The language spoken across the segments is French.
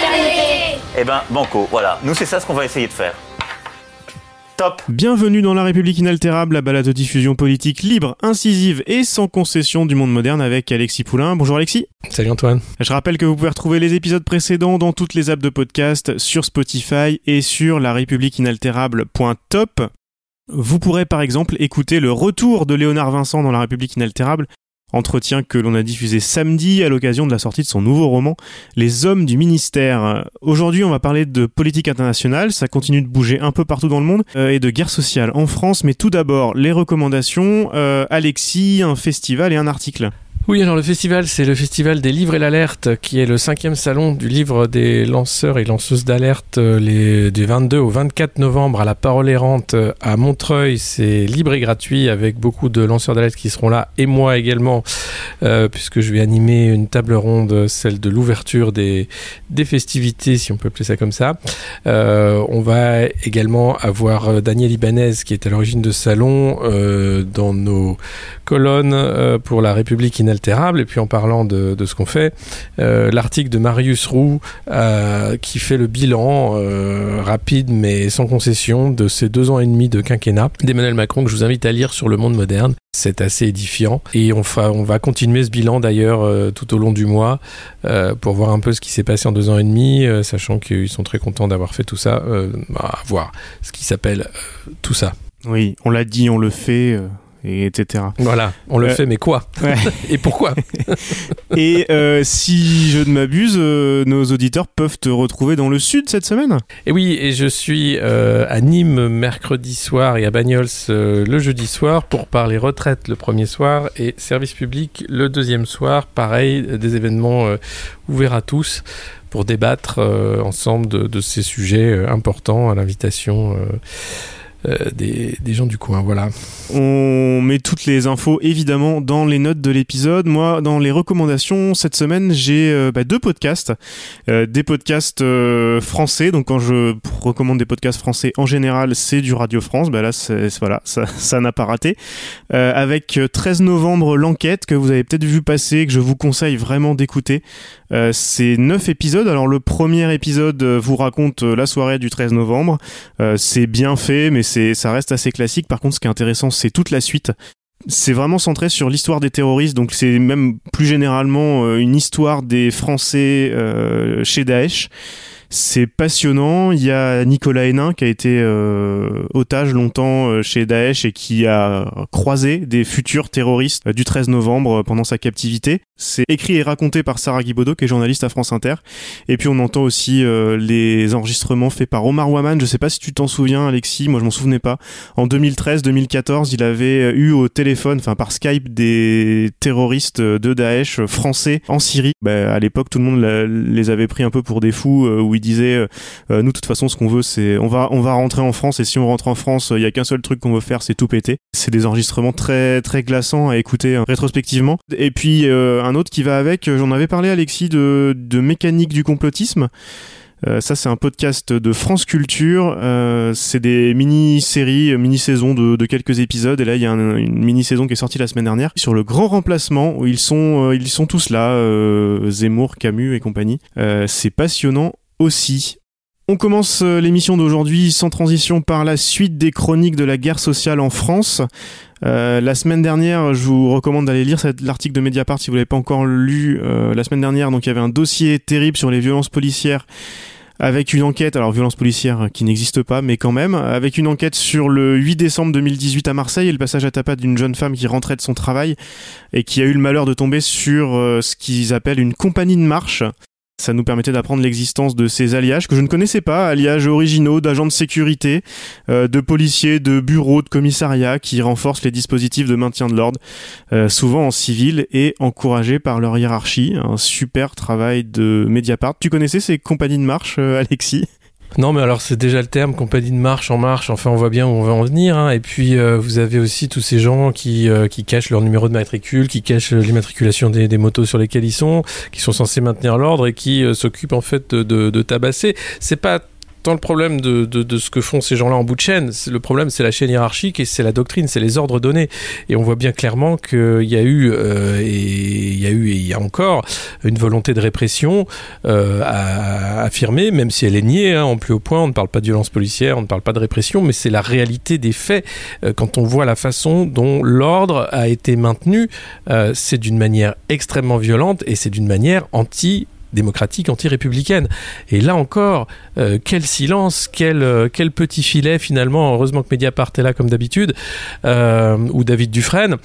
fraternité. Eh ben, banco, voilà. Nous, c'est ça ce qu'on va essayer de faire. Top Bienvenue dans La République inaltérable, la balade de diffusion politique libre, incisive et sans concession du monde moderne avec Alexis Poulain. Bonjour Alexis. Salut Antoine. Je rappelle que vous pouvez retrouver les épisodes précédents dans toutes les apps de podcast, sur Spotify et sur la république inaltérable.top. Vous pourrez par exemple écouter le retour de Léonard Vincent dans La République inaltérable, entretien que l'on a diffusé samedi à l'occasion de la sortie de son nouveau roman Les hommes du ministère. Aujourd'hui, on va parler de politique internationale, ça continue de bouger un peu partout dans le monde, euh, et de guerre sociale en France, mais tout d'abord les recommandations. Euh, Alexis, un festival et un article. Oui, alors le festival, c'est le festival des livres et l'alerte, qui est le cinquième salon du livre des lanceurs et lanceuses d'alerte euh, du 22 au 24 novembre à la Parole Errante euh, à Montreuil. C'est libre et gratuit avec beaucoup de lanceurs d'alerte qui seront là et moi également, euh, puisque je vais animer une table ronde, celle de l'ouverture des, des festivités, si on peut appeler ça comme ça. On va également avoir Daniel Ibanez, qui est à l'origine de salon, dans nos colonnes pour la République inaltérable. Et puis en parlant de, de ce qu'on fait, euh, l'article de Marius Roux euh, qui fait le bilan euh, rapide mais sans concession de ces deux ans et demi de quinquennat d'Emmanuel Macron que je vous invite à lire sur le monde moderne. C'est assez édifiant et on, fa- on va continuer ce bilan d'ailleurs euh, tout au long du mois euh, pour voir un peu ce qui s'est passé en deux ans et demi, euh, sachant qu'ils sont très contents d'avoir fait tout ça, euh, à voir ce qui s'appelle euh, tout ça. Oui, on l'a dit, on le fait, euh, et etc. Voilà, on le Euh, fait, mais quoi? Ouais. Et pourquoi? Et euh, si je ne m'abuse, euh, nos auditeurs peuvent te retrouver dans le sud cette semaine? Et oui, et je suis à Nîmes mercredi soir et à Bagnols le jeudi soir pour parler retraite le premier soir et service public le deuxième soir. Pareil, des événements ouverts à tous pour débattre ensemble de, de ces sujets importants à l'invitation des, des gens du coin. Voilà. On met toutes les infos évidemment dans les notes de l'épisode. Moi, dans les recommandations cette semaine, j'ai euh, bah, deux podcasts, Euh, des podcasts euh, français. Donc quand je recommande des podcasts français en général, c'est du Radio France. Bah là, voilà, ça, n'a pas raté. Euh, avec euh, 13 novembre l'enquête que vous avez peut-être vu passer, que je vous conseille vraiment d'écouter. Euh, c'est neuf épisodes. Alors le premier épisode euh, vous raconte euh, la soirée du 13 novembre. Euh, c'est bien fait, mais c'est ça reste assez classique. Par contre, ce qui est intéressant, c'est toute la suite. C'est vraiment centré sur l'histoire des terroristes, donc c'est même plus généralement euh, une histoire des Français euh, chez Daesh. C'est passionnant. Il y a Nicolas Hénin qui a été euh, otage longtemps chez Daesh et qui a croisé des futurs terroristes du 13 novembre pendant sa captivité. C'est écrit et raconté par Sarah Guibaudot, qui est journaliste à France Inter. Et puis on entend aussi euh, les enregistrements faits par Omar Waman. Je sais pas si tu t'en souviens, Alexis. Moi, je m'en souvenais pas. En 2013-2014, il avait eu au téléphone, enfin par Skype, des terroristes de Daesh français en Syrie. Bah, à l'époque, tout le monde les avait pris un peu pour des fous, euh, où ils disaient euh, euh, nous, de toute façon, ce qu'on veut, c'est on va on va rentrer en France. Et si on rentre en France, il y a qu'un seul truc qu'on veut faire, c'est tout péter. C'est des enregistrements très très glaçants à écouter hein, rétrospectivement. Et puis euh, un autre qui va avec. euh, J'en avais parlé, Alexis, de mécanique du complotisme. Euh, ça, c'est un podcast de France Culture. Euh, c'est des mini-séries, mini-saisons de, quelques épisodes. Et là, il y a un- une mini-saison qui est sortie la semaine dernière sur le grand remplacement où ils sont, ils sont tous là, Zemmour, Camus et compagnie. C'est passionnant aussi. On commence euh, l'émission d'aujourd'hui sans transition par la suite des chroniques de la guerre sociale en France. Euh, la semaine dernière, je vous recommande d'aller lire l'article de Mediapart si vous l'avez pas encore lu. Euh, la semaine dernière, donc il y avait un dossier terrible sur les violences policières avec une enquête, alors violence policière qui n'existe pas, mais quand même, avec une enquête sur le 8 décembre 2018 à Marseille et le passage à tapas d'une jeune femme qui rentrait de son travail et qui a eu le malheur de tomber sur ce qu'ils appellent une compagnie de marche. Ça nous permettait d'apprendre l'existence de ces alliages que je ne connaissais pas, alliages originaux d'agents de sécurité, euh, de policiers, de bureaux, de commissariats qui renforcent les dispositifs de maintien de l'ordre, euh, souvent en civil et encouragés par leur hiérarchie. Un super travail de Mediapart. Tu connaissais ces compagnies de marche, euh, Alexis? Non, mais alors c'est déjà le terme compagnie de marche en marche. Enfin, on voit bien où on va en venir. hein. Et puis, euh, vous avez aussi tous ces gens qui, euh, qui cachent leur numéro de matricule, qui cachent euh, l'immatriculation des, des motos sur lesquelles ils sont, qui sont censés maintenir l'ordre et qui s'occupent en fait de, de, de tabasser. C'est pas tant le problème de, de, ce que font ces gens-là en bout de chaîne. Le problème, c'est la chaîne hiérarchique et c'est la doctrine, c'est les ordres donnés. Et on voit bien clairement qu'il y a eu euh, et il y a eu et il y a encore une volonté de répression euh, à affirmer, même si elle est niée hein, en plus haut point. On ne parle pas de violence policière, on ne parle pas de répression, mais c'est la réalité des faits. Euh, quand on voit la façon dont l'ordre a été maintenu, euh, c'est d'une manière extrêmement violente et c'est d'une manière anti démocratique, anti-républicaine. Et là encore, euh, quel silence, quel, euh, quel petit filet finalement. Heureusement que Mediapart est là comme d'habitude, euh, ou David Dufresne,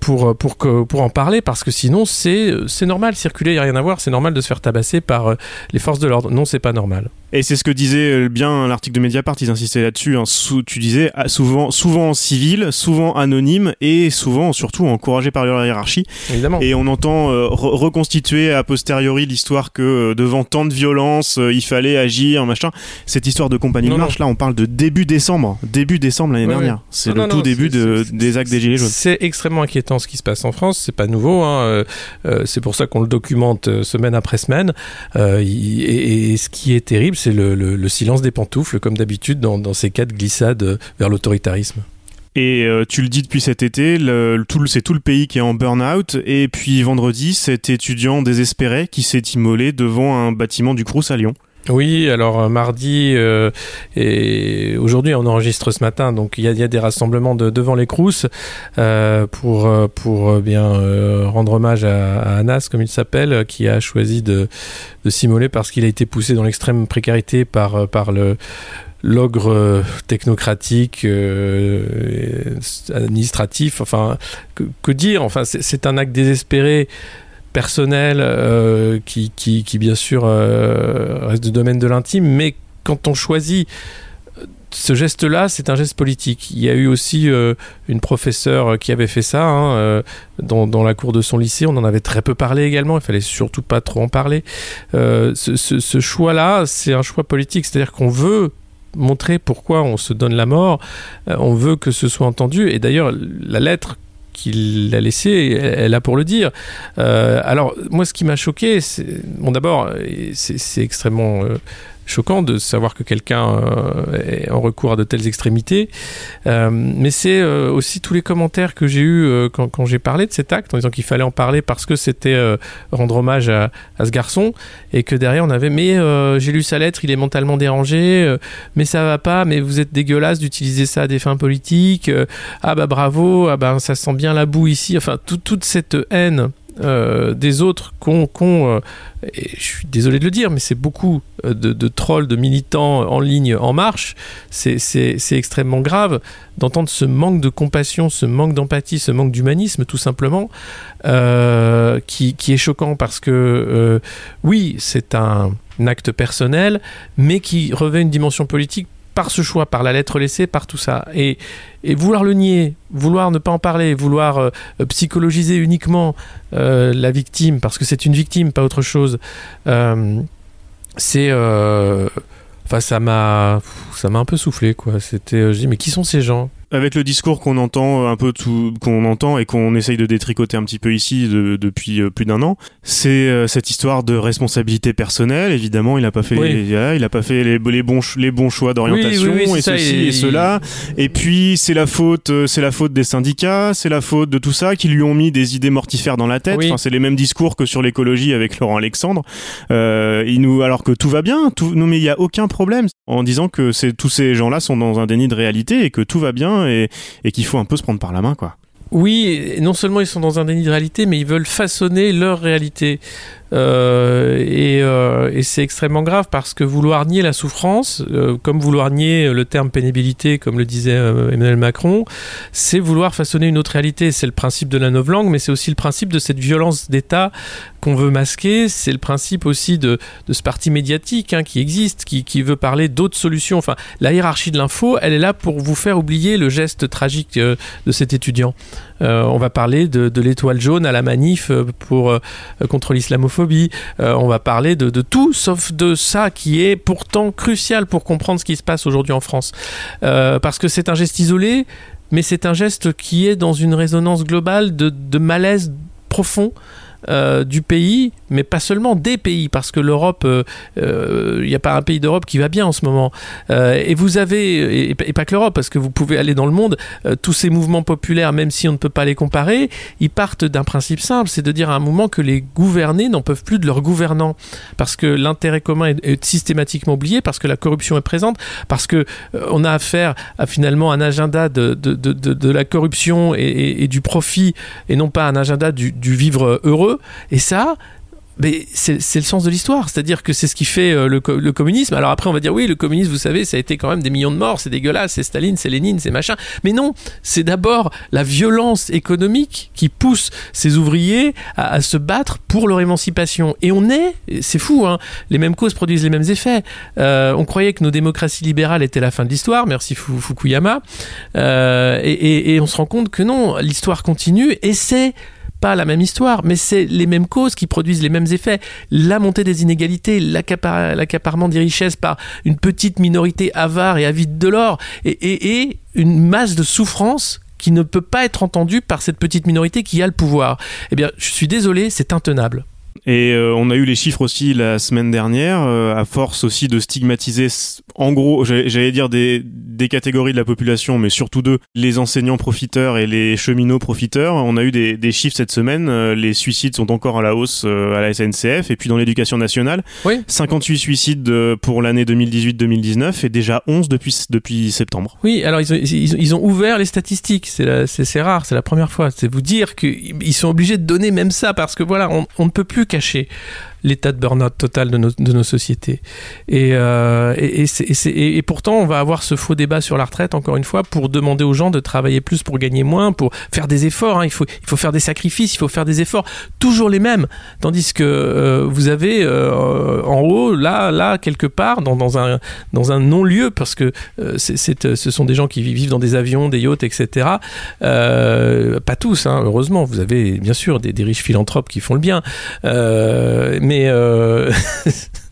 pour, pour, que, pour en parler, parce que sinon c'est c'est normal, circuler, il n'y a rien à voir, c'est normal de se faire tabasser par les forces de l'ordre. Non, c'est pas normal. Et c'est ce que disait bien l'article de Mediapart, ils insistaient là-dessus. hein. Tu disais ah, souvent, souvent en civil, souvent anonyme et souvent surtout encouragé par leur hiérarchie. Évidemment. Et on entend re- reconstituer a posteriori l'histoire que euh, devant tant de violence, euh, il fallait agir, machin. Cette histoire de compagnie Non, de marche, là, on parle de début décembre, début décembre l'année Ouais, dernière. ouais. C'est le non, tout début de, des actes des gilets jaunes. C'est extrêmement inquiétant ce qui se passe en France, c'est pas nouveau, hein, euh, c'est pour ça qu'on le documente semaine après semaine. Euh, et, et ce qui est terrible, c'est le, le- le silence des pantoufles, comme d'habitude dans, dans ces cas de glissade vers l'autoritarisme. Et euh, tu le dis depuis cet été, c'est tout le pays qui est en burn-out. Et puis vendredi, cet étudiant désespéré qui s'est immolé devant un bâtiment du Crous à Lyon. Oui, alors euh, mardi euh, et aujourd'hui on enregistre ce matin, donc il y a, des rassemblements de, devant les Crous pour pour bien rendre hommage à, à Anas comme il s'appelle, qui a choisi de, de s'immoler parce qu'il a été poussé dans l'extrême précarité par par le l'ogre euh, technocratique euh, administratif enfin que, dire enfin c'est un acte désespéré personnel euh, qui, qui, qui, bien sûr euh, reste du domaine de l'intime, mais quand on choisit euh, ce geste-là, c'est un geste politique. Il y a eu aussi euh, une professeure qui avait fait ça hein, euh, dans, la cour de son lycée. On en avait très peu parlé également. Il fallait surtout pas trop en parler. Euh, ce choix-là, c'est un choix politique. C'est-à-dire qu'on veut montrer pourquoi on se donne la mort. Euh, on veut que ce soit entendu. Et d'ailleurs, la lettre qu'il a laissée, elle, a pour le dire. Euh, alors, moi, ce qui m'a choqué, c'est. Bon, d'abord, c'est c'est extrêmement. euh, choquant de savoir que quelqu'un euh, est en recours à de telles extrémités. Euh, mais c'est euh, aussi tous les commentaires que j'ai eus quand, j'ai parlé de cet acte, en disant qu'il fallait en parler parce que c'était rendre hommage à, ce garçon, et que derrière on avait mais j'ai lu sa lettre, il est mentalement dérangé, mais ça va pas, mais vous êtes dégueulasse d'utiliser ça à des fins politiques, ah bah bravo, ah bah ça sent bien la boue ici, enfin tout- toute cette haine euh, des autres qu'on, qu'on, euh, je suis désolé de le dire, mais c'est beaucoup euh, de, trolls, de militants en ligne en marche. C'est, extrêmement grave d'entendre ce manque de compassion, ce manque d'empathie, ce manque d'humanisme, tout simplement, qui, qui est choquant parce que, oui, c'est un acte personnel, mais qui revêt une dimension politique par ce choix, par la lettre laissée, par tout ça. Et, et vouloir le nier, vouloir ne pas en parler, vouloir euh, psychologiser uniquement euh, la victime, parce que c'est une victime, pas autre chose, euh, c'est... euh, Enfin, ça m'a, ça m'a un peu soufflé, quoi. C'était, euh, je dis, mais qui sont ces gens? Avec le discours qu'on entend un peu tout, qu'on entend et qu'on essaye de détricoter un petit peu ici de- depuis euh, plus d'un an, c'est euh, cette histoire de responsabilité personnelle. Évidemment, il a pas fait, Oui. les, il a pas fait les, les bons, les bons choix d'orientation Oui, oui, et ça, ceci il- et cela. Et puis c'est la faute, euh, c'est la faute des syndicats, c'est la faute de tout ça qui lui ont mis des idées mortifères dans la tête. Enfin, c'est les mêmes discours que sur l'écologie avec Laurent Alexandre. Euh, il nous, alors que tout va bien, tout, non mais il y a aucun problème en disant que c'est tous ces gens-là sont dans un déni de réalité et que tout va bien et, qu'il faut un peu se prendre par la main. Oui, non seulement ils sont dans un déni de réalité, mais ils veulent façonner leur réalité. Euh, et euh, et c'est extrêmement grave parce que vouloir nier la souffrance, euh, comme vouloir nier le terme pénibilité, comme le disait Emmanuel Macron, c'est vouloir façonner une autre réalité. C'est le principe de la novlangue, mais c'est aussi le principe de cette violence d'État qu'on veut masquer. C'est le principe aussi de, ce parti médiatique hein, qui existe, qui, veut parler d'autres solutions. Enfin, la hiérarchie de l'info, elle est là pour vous faire oublier le geste tragique de cet étudiant. On va parler de, l'étoile jaune à la manif pour, contre l'islamophobie. Xénophobie, on va parler de, tout sauf de ça qui est pourtant crucial pour comprendre ce qui se passe aujourd'hui en France. parce que c'est un geste isolé, mais c'est un geste qui est dans une résonance globale de malaise profond euh, du pays, mais pas seulement des pays, parce que l'Europe, il euh, n'y euh, a pas un pays d'Europe qui va bien en ce moment. et vous avez, et, pas que l'Europe, parce que vous pouvez aller dans le monde, tous ces mouvements populaires, même si on ne peut pas les comparer, ils partent d'un principe simple, c'est de dire à un moment que les gouvernés n'en peuvent plus de leurs gouvernants, parce que l'intérêt commun est, systématiquement oublié, parce que la corruption est présente, parce que on a affaire à finalement un agenda de, la corruption et, du profit, et non pas un agenda du vivre heureux et ça, c'est le sens de l'histoire, c'est-à-dire que c'est ce qui fait euh, le, communisme. Alors après, on va dire oui, le communisme, vous savez, ça a été quand même des millions de morts, c'est dégueulasse, c'est Staline, c'est Lénine, c'est machin. Mais non, c'est d'abord la violence économique qui pousse ces ouvriers à, se battre pour leur émancipation. Et on est, c'est fou, hein, les mêmes causes produisent les mêmes effets. Euh, on croyait que nos démocraties libérales étaient la fin de l'histoire, merci Fukuyama, euh, et on se rend compte que non, l'histoire continue et c'est pas la même histoire, mais c'est les mêmes causes qui produisent les mêmes effets. La montée des inégalités, l'accaparement des richesses par une petite minorité avare et avide de l'or, et, une masse de souffrance qui ne peut pas être entendue par cette petite minorité qui a le pouvoir. Eh bien, je suis désolé, c'est intenable. Et euh, on a eu les chiffres aussi la semaine dernière, euh, à force aussi de stigmatiser, en gros, j'allais dire des, des catégories de la population, mais surtout deux, les enseignants profiteurs et les cheminots profiteurs. On a eu des, des chiffres cette semaine, euh, les suicides sont encore à la hausse à la SNCF, et puis dans l'éducation nationale, oui. 58 suicides pour l'année 2018-2019 et déjà 11 depuis, depuis septembre. Oui, alors ils ont, ils, ont ouvert les statistiques, c'est rare, c'est la première fois. C'est vous dire qu'ils sont obligés de donner même ça, parce que voilà, on, on ne peut plus caché l'état de burn-out total de nos, de nos sociétés. Et, euh, et, et, et, pourtant, on va avoir ce faux débat sur la retraite, encore une fois, pour demander aux gens de travailler plus pour gagner moins, pour faire des efforts. Hein. Il, faut, il faut faire des sacrifices, il faut faire des efforts, toujours les mêmes. Tandis que euh, vous avez euh, en haut, là, là, quelque part, dans, dans un, dans un non-lieu, parce que euh, c'est, ce sont des gens qui vivent dans des avions, des yachts, etc. pas tous, hein, heureusement. Vous avez bien sûr des, riches philanthropes qui font le bien. Mais euh,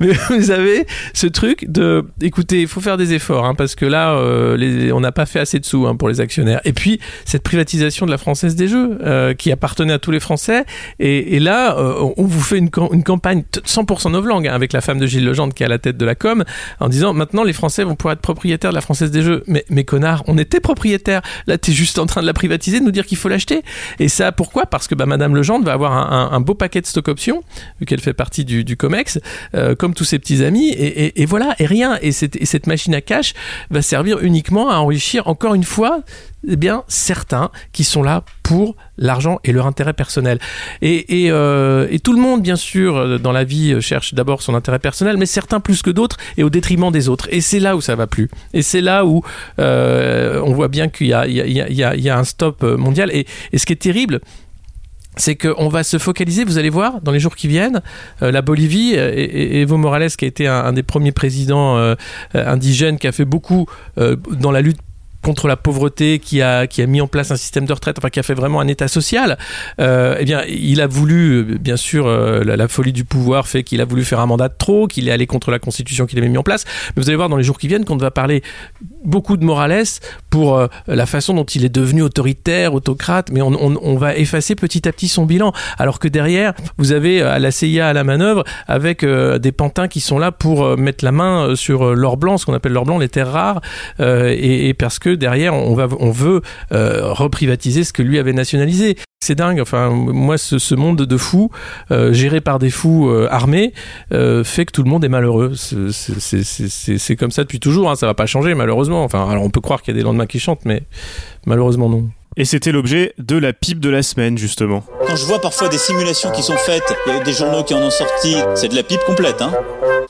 Mais vous avez ce truc de, écoutez, il faut faire des efforts, hein, parce que là, euh, on n'a pas fait assez de sous hein, pour les actionnaires. Et puis, cette privatisation de la Française des Jeux, euh, qui appartenait à tous les Français, et, là, euh, on vous fait une, campagne 100% novlangue hein, avec la femme de Gilles Legendre qui est à la tête de la com, en disant maintenant les Français vont pouvoir être propriétaires de la Française des Jeux. Mais, mais connard, on était propriétaire. Là, tu es juste en train de la privatiser, de nous dire qu'il faut l'acheter. Et ça, pourquoi? Parce que bah, Madame Legendre va avoir un, beau paquet de stock options, vu qu'elle fait partie du COMEX. Euh, comme tous ses petits amis, et, voilà, et rien. Et cette, machine à cash va servir uniquement à enrichir, encore une fois, eh bien, certains qui sont là pour l'argent et leur intérêt personnel. Et, euh, tout le monde, bien sûr, euh, dans la vie, cherche d'abord son intérêt personnel, mais certains plus que d'autres et au détriment des autres. Et c'est là où ça va plus. Et c'est là où on voit bien qu'il y, a, un stop mondial. et ce qui est terrible, c'est qu'on va se focaliser, vous allez voir, dans les jours qui viennent, euh, la Bolivie, euh, et, Evo Morales, qui a été un, des premiers présidents euh, indigènes, qui a fait beaucoup dans la lutte contre la pauvreté, qui a, qui a mis en place un système de retraite, enfin qui a fait vraiment un état social, euh, eh bien, il a voulu, bien sûr, la, folie du pouvoir fait qu'il a voulu faire un mandat de trop, qu'il est allé contre la constitution qu'il avait mis en place. Mais vous allez voir dans les jours qui viennent qu'on va parler beaucoup de Morales pour euh, la façon dont il est devenu autoritaire, autocrate, mais on, va effacer petit à petit son bilan. Alors que derrière, vous avez euh, la CIA à la manœuvre avec euh, des pantins qui sont là pour mettre la main sur l'or blanc, ce qu'on appelle l'or blanc, les terres rares, et, parce que derrière, on, va, on veut reprivatiser ce que lui avait nationalisé. C'est dingue. Enfin, moi, ce, monde de fous, géré par des fous armés, fait que tout le monde est malheureux. C'est comme ça depuis toujours. Hein. Ça va pas changer, malheureusement. Enfin, alors on peut croire qu'il y a des lendemains qui chantent, mais malheureusement non. Et c'était l'objet de la pipe de la semaine, justement. Quand je vois parfois des simulations qui sont faites, il y a des journaux qui en ont sorti, c'est de la pipe complète, hein.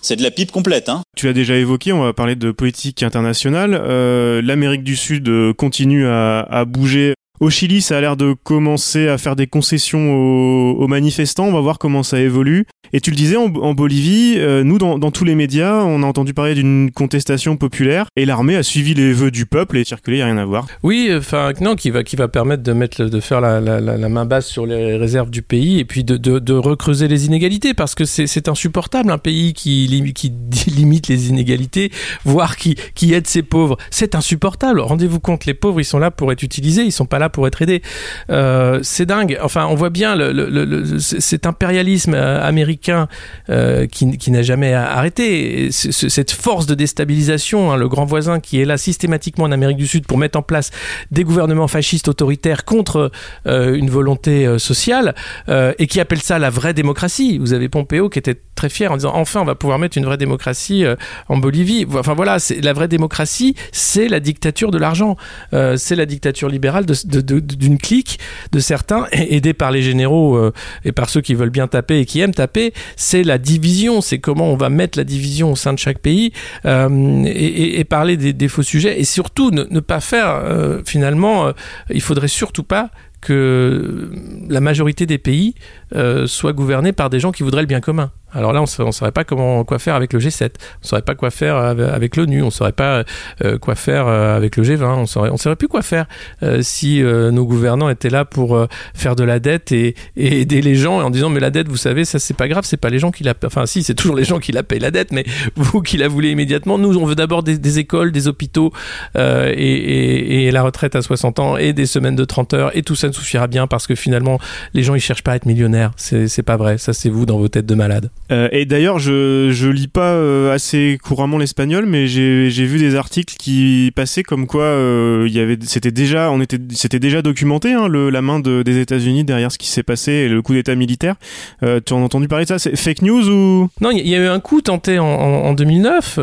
C'est de la pipe complète, hein. Tu l'as déjà évoqué, on va parler de politique internationale. Euh, L'Amérique du Sud euh, continue à bouger Au Chili, ça a l'air de commencer à faire des concessions aux, manifestants. On va voir comment ça évolue. Et tu le disais, en, Bolivie, euh, nous, dans, tous les médias, on a entendu parler d'une contestation populaire et l'armée a suivi les vœux du peuple et circulé, il n'y a rien à voir. Oui, enfin, non, qui va, qui va permettre de, mettre, de faire la, la, la, main basse sur les réserves du pays et puis de, de, de recreuser les inégalités parce que c'est insupportable un pays qui, qui limite les inégalités, voire qui, qui aide ses pauvres. C'est insupportable. Rendez-vous compte, les pauvres, ils sont là pour être utilisés, ils sont pas là pour être aidés. Euh, c'est dingue. Enfin, on voit bien le, cet impérialisme euh, américain euh, qui, qui n'a jamais arrêté. cette force de déstabilisation, hein, le grand voisin qui est là systématiquement en Amérique du Sud pour mettre en place des gouvernements fascistes autoritaires contre une volonté sociale et qui appelle ça la vraie démocratie. Vous avez Pompeo qui était très fier en disant enfin on va pouvoir mettre une vraie démocratie en Bolivie. Enfin voilà, la vraie démocratie, c'est la dictature de l'argent, c'est la dictature libérale de, de, clique de certains aidés par les généraux euh, et par ceux qui veulent bien taper et qui aiment taper. C'est la division, c'est comment on va mettre la division au sein de chaque pays et, et, parler des, faux sujets et surtout ne, ne pas faire finalement. il faudrait surtout pas que la majorité des pays euh, soient gouvernés par des gens qui voudraient le bien commun. Alors là, on ne saurait pas comment, quoi faire avec le G7, on ne saurait pas quoi faire avec l'ONU, on ne saurait pas euh, quoi faire euh, avec le G20, on on saurait plus quoi faire si nos gouvernants étaient là pour faire de la dette et, aider les gens en disant mais la dette, vous savez, ça c'est pas grave, c'est pas les gens qui la, enfin si, c'est toujours les gens qui la payent la dette, mais vous qui la voulez immédiatement, nous on veut d'abord des, écoles, des hôpitaux et, la retraite à 60 ans et des semaines de 30 heures et tout ça ne suffira bien parce que finalement les gens ils cherchent pas à être millionnaires, c'est pas vrai, ça c'est vous dans vos têtes de malades. Euh, et d'ailleurs, je, je lis pas euh, assez couramment l'espagnol, mais j'ai vu des articles qui passaient comme quoi euh, il y avait, c'était déjà, on était, c'était déjà documenté hein, le, la main de, des États-Unis derrière ce qui s'est passé et le coup d'État militaire. Tu en as entendu parler de ça? C'est fake news ou? Non, il y, y, a eu un coup tenté en, en, en 2009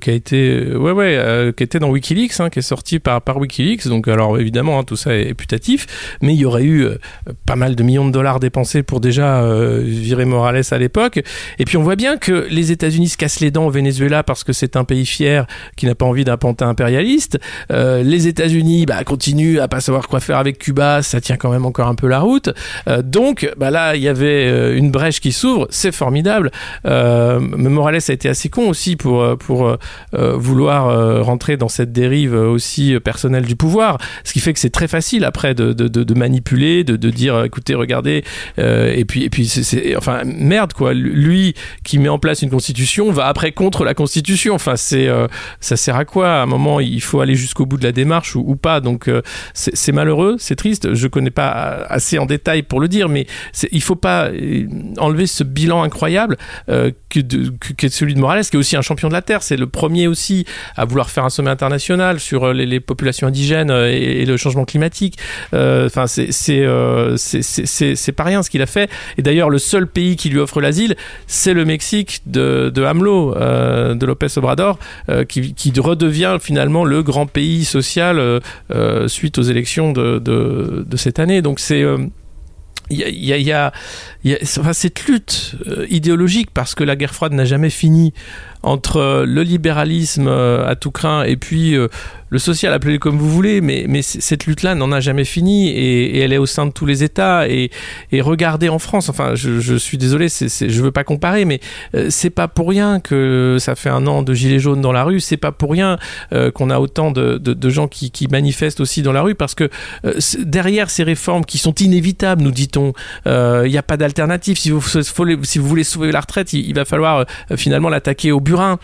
qui a été, ouais ouais, qui était dans WikiLeaks, hein, qui est sorti par par WikiLeaks. Donc alors évidemment, hein, tout ça est putatif, mais il y aurait eu pas mal de millions de dollars dépensés pour déjà virer Morales à l'époque. Et puis on voit bien que les États-Unis se cassent les dents au Venezuela parce que c'est un pays fier qui n'a pas envie d'un pantin impérialiste. Euh, les États-Unis bah, continuent à pas savoir quoi faire avec Cuba, ça tient quand même encore un peu la route. Euh, donc bah là, il y avait euh, une brèche qui s'ouvre, c'est formidable. Euh, mais Morales a été assez con aussi pour euh, pour euh, vouloir rentrer dans cette dérive aussi personnelle du pouvoir, ce qui fait que c'est très facile après de, de, manipuler, de dire écoutez, regardez, et puis et puis c'est enfin merde quoi lui qui met en place une constitution va après contre la constitution. Enfin, c'est euh, ça sert à quoi? À un moment, il faut aller jusqu'au bout de la démarche ou, ou pas. Donc, euh, c'est malheureux, c'est triste. Je connais pas assez en détail pour le dire, mais il faut pas euh, enlever ce bilan incroyable euh, que, de, que, celui de Morales, qui est aussi un champion de la terre. C'est le premier aussi à vouloir faire un sommet international sur les, les populations indigènes et, le changement climatique. Enfin, c'est c'est pas rien ce qu'il a fait. Et d'ailleurs, le seul pays qui lui offre l'asile c'est le Mexique de, de AMLO, euh, de Lopez Obrador, euh, qui, qui, redevient finalement le grand pays social euh, euh suite aux élections de, de, cette année. Donc c'est il y a, y a, cette lutte idéologique parce que la guerre froide n'a jamais fini entre le libéralisme à tout craint et puis le social, appelez-le comme vous voulez, mais, mais cette lutte-là n'en a jamais fini et, et, elle est au sein de tous les États. Et, et regardez en France, enfin, je, je suis désolé, c'est c'est je veux pas comparer, mais euh, c'est pas pour rien que ça fait un an de gilets jaunes dans la rue, c'est pas pour rien euh, qu'on a autant de, de, de gens qui, qui, manifestent aussi dans la rue, parce que euh, derrière ces réformes qui sont inévitables, nous dit-on, il euh, n'y a pas d'alternative. Si vous, si vous voulez sauver la retraite, il, va falloir euh, finalement l'attaquer au burin.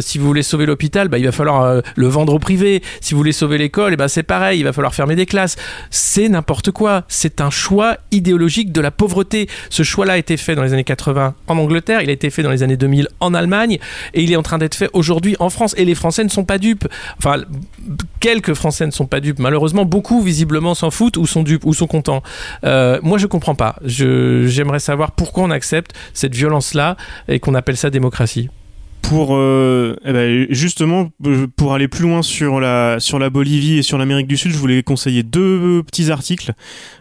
si vous voulez sauver l'hôpital, bah, il va falloir le vendre au privé. Si vous voulez sauver l'école, et eh ben c'est pareil, il va falloir fermer des classes. C'est n'importe quoi. C'est un choix idéologique de la pauvreté. Ce choix-là a été fait dans les années 80 en Angleterre, il a été fait dans les années 2000 en Allemagne, et il est en train d'être fait aujourd'hui en France. Et les Français ne sont pas dupes. Enfin, quelques Français ne sont pas dupes. Malheureusement, beaucoup visiblement s'en foutent ou sont dupes ou sont contents. Euh, moi, je comprends pas. J'aimerais savoir pourquoi on accepte cette violence-là et qu'on appelle ça démocratie. Pour euh, eh ben, justement euh, pour aller plus loin sur la sur la Bolivie et sur l'Amérique du Sud, je voulais conseiller deux petits articles.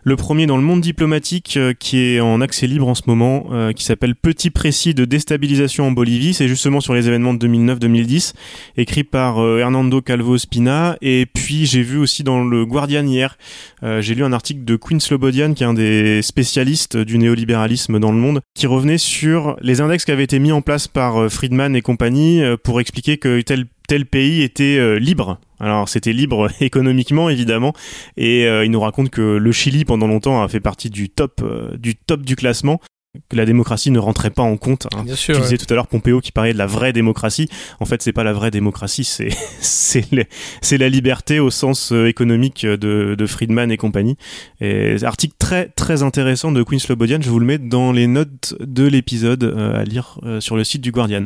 Le premier dans le Monde diplomatique euh, qui est en accès libre en ce moment, qui s'appelle Petit précis de déstabilisation en Bolivie. C'est justement sur les événements de 2009-2010, écrit par Hernando Calvo Spina. Et puis j'ai vu aussi dans le Guardian hier, j'ai lu un article de Quinn Slobodian qui est un des spécialistes du néolibéralisme dans le monde, qui revenait sur les index qui avaient été mis en place par Friedman et compagnie euh, pour expliquer que tel tel pays était euh, libre. Alors c'était libre économiquement évidemment et euh, il nous raconte que le Chili pendant longtemps a fait partie du top du top du classement que la démocratie ne rentrait pas en compte. Hein. Bien sûr, tu disais tout à l'heure Pompeo qui parlait de la vraie démocratie. En fait, c'est pas la vraie démocratie, c'est c'est la liberté au sens économique de, de Friedman et compagnie. Et article très très intéressant de Queen Slobodian. Je vous le mets dans les notes de l'épisode à lire sur le site du Guardian.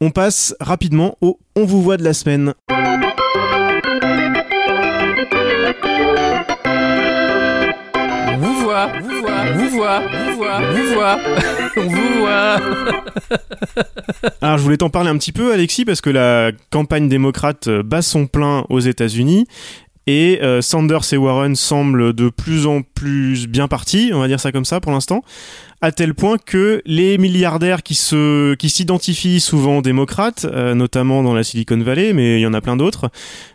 On passe rapidement au On vous voit de la semaine. vous voit, vous voit, vous voit, vous voit, vous voit, on vous voit. Alors je voulais t'en parler un petit peu Alexis parce que la campagne démocrate bat son plein aux États-Unis et euh, Sanders et Warren semblent de plus en plus bien partis, on va dire ça comme ça pour l'instant à tel point que les milliardaires qui se qui s'identifient souvent démocrates, euh, notamment dans la Silicon Valley, mais il y en a plein d'autres,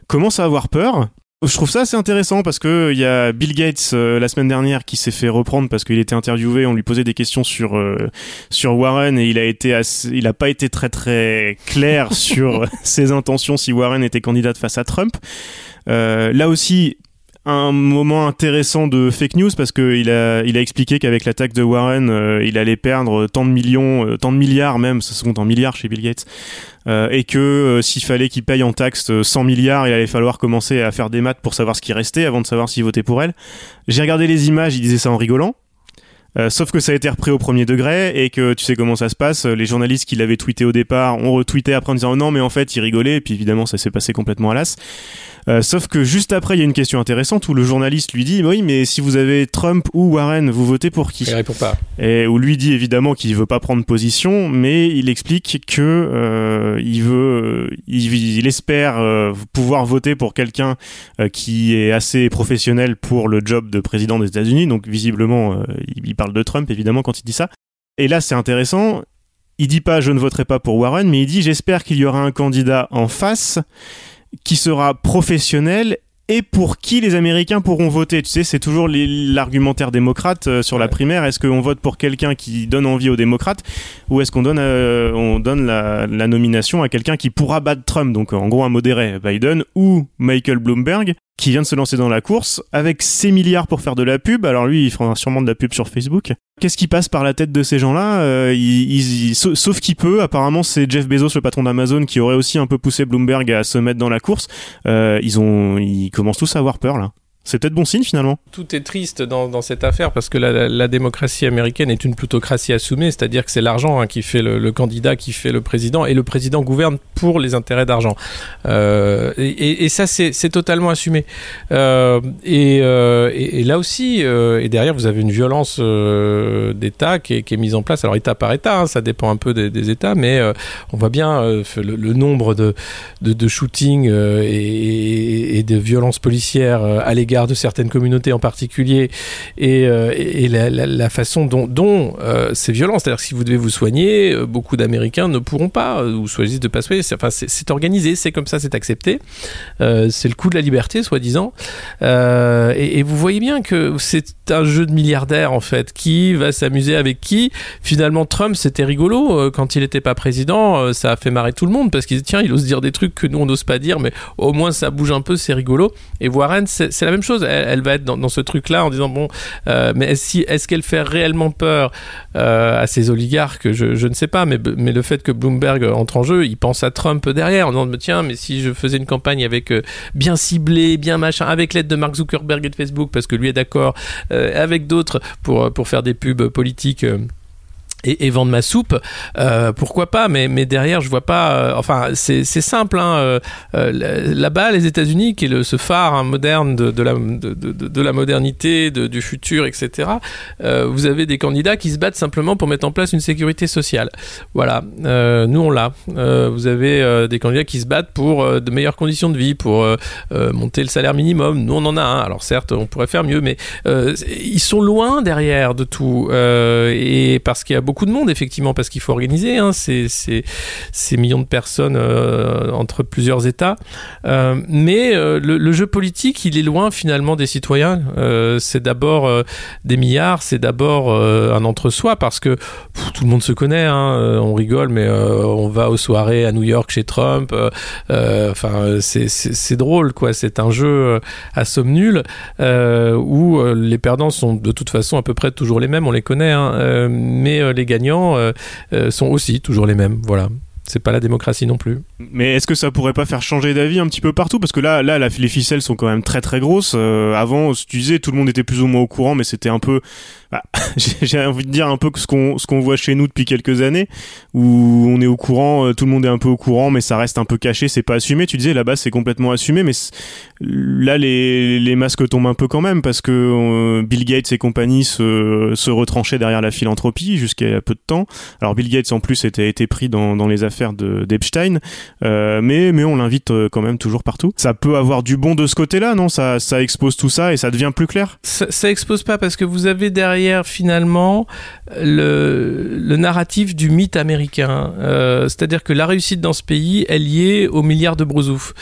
commencent à avoir peur. Je trouve ça assez intéressant parce que il y a Bill Gates euh, la semaine dernière qui s'est fait reprendre parce qu'il était interviewé, on lui posait des questions sur euh, sur Warren et il a été assez, il a pas été très très clair sur ses intentions si Warren était candidate face à Trump. Là aussi, un moment intéressant de fake news parce qu'il a, il a expliqué qu'avec l'attaque de Warren, euh, il allait perdre tant de millions, euh, tant de milliards même, ça se compte en milliards chez Bill Gates, euh, et que s'il fallait qu'il paye en taxes 100 milliards, il allait falloir commencer à faire des maths pour savoir ce qui restait avant de savoir s'il votait pour elle. J'ai regardé les images, il disait ça en rigolant. Euh, sauf que ça a été repris au premier degré et que tu sais comment ça se passe. Les journalistes qui l'avaient tweeté au départ ont retweeté après en disant oh non mais en fait il rigolait et puis évidemment ça s'est passé complètement à l'as. Euh, sauf que juste après, il y a une question intéressante où le journaliste lui dit Oui, mais si vous avez Trump ou Warren, vous votez pour qui? Il répond pas. Et où lui dit évidemment qu'il veut pas prendre position, mais il explique que euh, il veut, il, espère euh, pouvoir voter pour quelqu'un qui est assez professionnel pour le job de président des États-Unis. Donc visiblement, il parle de Trump évidemment quand il dit ça. Et là, c'est intéressant. Il dit pas je ne voterai pas pour Warren, mais il dit j'espère qu'il y aura un candidat en face qui sera professionnel et pour qui les Américains pourront voter. Tu sais, c'est toujours l'argumentaire démocrate euh, sur la primaire. Est-ce qu'on vote pour quelqu'un qui donne envie aux démocrates ou est-ce qu'on donne, euh, on donne la, la, nomination à quelqu'un qui pourra battre Trump, donc en gros un modéré, Biden ou Michael Bloomberg qui vient de se lancer dans la course avec ses milliards pour faire de la pub. Alors lui, il fera sûrement de la pub sur Facebook. Qu'est-ce qui passe par la tête de ces gens-là euh, Sauf qu'il peut. Apparemment, c'est Jeff Bezos, le patron d'Amazon, qui aurait aussi un peu poussé Bloomberg à se mettre dans la course. Euh, ils ont, ils commencent tous à avoir peur là. C'est peut-être bon signe finalement. Tout est triste dans, cette affaire parce que la, démocratie américaine est une plutocratie assumée, c'est-à-dire que c'est l'argent hein, qui fait le, candidat, qui fait le président, et le président gouverne pour les intérêts d'argent. Euh, et, ça, c'est totalement assumé. Euh, euh, et, là aussi, et derrière, vous avez une violence d'État qui, est mise en place. Alors État par État, hein, ça dépend un peu des, États, mais on voit bien le, nombre de, de, shootings et, de violences policières à l'égard de certaines communautés en particulier et, euh, la, façon dont, dont euh, c'est violent. C'est-à-dire que si vous devez vous soigner, euh, beaucoup d'Américains ne pourront pas ou choisissent de pas soigner. Enfin, c'est organisé, c'est comme ça, c'est accepté. c'est le coût de la liberté, soi-disant. Et, vous voyez bien que c'est un jeu de milliardaires en fait. Qui va s'amuser avec qui? Finalement, Trump, c'était rigolo quand il n'était pas président. ça a fait marrer tout le monde parce qu'il tiens, il ose dire des trucs que nous on n'ose pas dire, mais au moins ça bouge un peu, c'est rigolo. Et Warren, c'est la même chose elle, va être dans, ce truc-là en disant bon, euh, mais est-ce qu'elle fait réellement peur euh, à ces oligarques je, ne sais pas, mais, mais le fait que Bloomberg entre en jeu, il pense à Trump derrière en disant tiens, mais si je faisais une campagne avec euh, bien ciblée, bien machin, avec l'aide de Mark Zuckerberg et de Facebook, parce que lui est d'accord, avec d'autres pour, pour faire des pubs politiques et, vendre ma soupe, euh, pourquoi pas Mais, mais derrière, je vois pas. Euh, enfin, c'est simple. Hein, euh, Là-bas, les États-Unis, qui est le, ce phare hein, moderne de, la, de, de, la modernité, du futur, etc. Vous avez des candidats qui se battent simplement pour mettre en place une sécurité sociale. Voilà. nous, on l'a. vous avez des candidats qui se battent pour de meilleures conditions de vie, pour monter le salaire minimum. Nous, on en a un. Alors certes, on pourrait faire mieux, mais ils sont loin derrière de tout. et parce qu'il y a beaucoup de monde, effectivement, parce qu'il faut organiser hein, ces, ces, millions de personnes euh, entre plusieurs États. Euh, mais euh, le, jeu politique, il est loin finalement des citoyens. C'est d'abord des milliards, c'est d'abord un entre-soi, parce que tout le monde se connaît. Hein, on rigole, mais on va aux soirées à New York chez Trump. Enfin, c'est drôle, quoi. C'est un jeu à somme nulle où les perdants sont de toute façon à peu près toujours les mêmes. On les connaît, hein, mais les gagnants euh, euh, sont aussi toujours les mêmes. Voilà c'est pas la démocratie non plus. Mais est-ce que ça pourrait pas faire changer d'avis un petit peu partout? Parce que là, là, les ficelles sont quand même très très grosses. Euh, avant, tu disais, tout le monde était plus ou moins au courant, mais c'était un peu, bah, j'ai envie de dire un peu ce qu'on ce qu'on voit chez nous depuis quelques années, où on est au courant, euh, tout le monde est un peu au courant, mais ça reste un peu caché, c'est pas assumé. Tu disais là-bas, c'est complètement assumé, mais là, les, les masques tombent un peu quand même parce que euh, Bill Gates et compagnie se, se retranchaient derrière la philanthropie jusqu'à peu de temps. Alors Bill Gates en plus était été pris dans, dans les affaires d'Epstein, euh, mais, mais on l'invite euh, quand même toujours partout. Ça peut avoir du bon de ce côté-là, non? Ça, ça expose tout ça et ça devient plus clair? Ça, ça expose pas parce que vous avez derrière finalement le, le narratif du mythe américain. Euh, C'est-à-dire que la réussite dans ce pays est liée aux milliards de brousouf.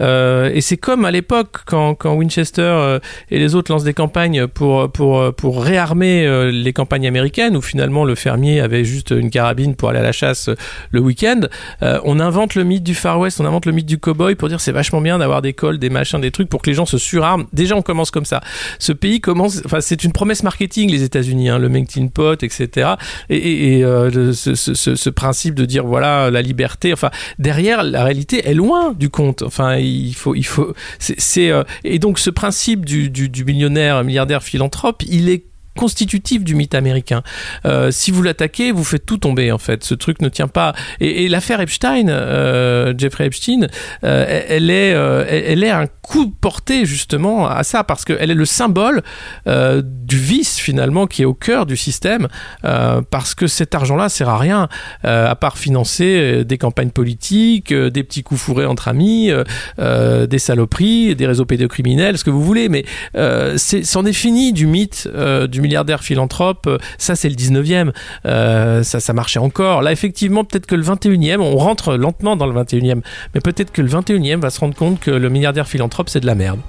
Et c'est comme à l'époque quand, quand Winchester et les autres lancent des campagnes pour, pour, pour réarmer les campagnes américaines où finalement le fermier avait juste une carabine pour aller à la chasse le week-end. Euh, on invente le mythe du Far West, on invente le mythe du cowboy pour dire c'est vachement bien d'avoir des cols, des machins, des trucs pour que les gens se surarment. Déjà, on commence comme ça. Ce pays commence, enfin, c'est une promesse marketing, les États-Unis, hein, le melting pot, etc. Et, euh, ce, principe de dire voilà la liberté, enfin, derrière, la réalité est loin du compte. Enfin, il faut, il faut, c'est, euh, et donc ce principe du millionnaire, milliardaire philanthrope, il est constitutif du mythe américain. Euh, si vous l'attaquez, vous faites tout tomber en fait. Ce truc ne tient pas. Et, l'affaire Epstein, euh, Jeffrey Epstein, euh, elle est, elle est un coup porté justement à ça parce qu'elle est le symbole du vice finalement qui est au cœur du système parce que cet argent-là sert à rien à part financer des campagnes politiques, des petits coups fourrés entre amis, des saloperies, des réseaux pédocriminels, ce que vous voulez. Mais c'en est, est fini du mythe du milliardaire philanthrope, euh, ça c'est le 19e, euh, ça, ça marchait encore. Là, effectivement, peut-être que le 21e, on rentre lentement dans le 21e, mais peut-être que le 21e va se rendre compte que le milliardaire philanthrope, c'est de la merde.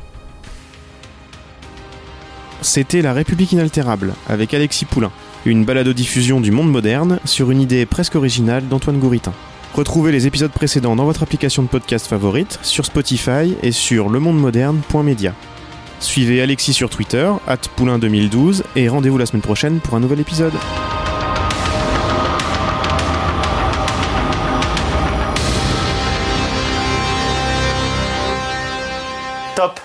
C'était La République inaltérable, avec Alexis Poulain, une balado-diffusion du monde moderne sur une idée presque originale d'Antoine Gouritin. Retrouvez les épisodes précédents dans votre application de podcast favorite, sur Spotify et sur lemondemoderne.media. Suivez Alexis sur Twitter, at poulain2012, et rendez-vous la semaine prochaine pour un nouvel épisode. Top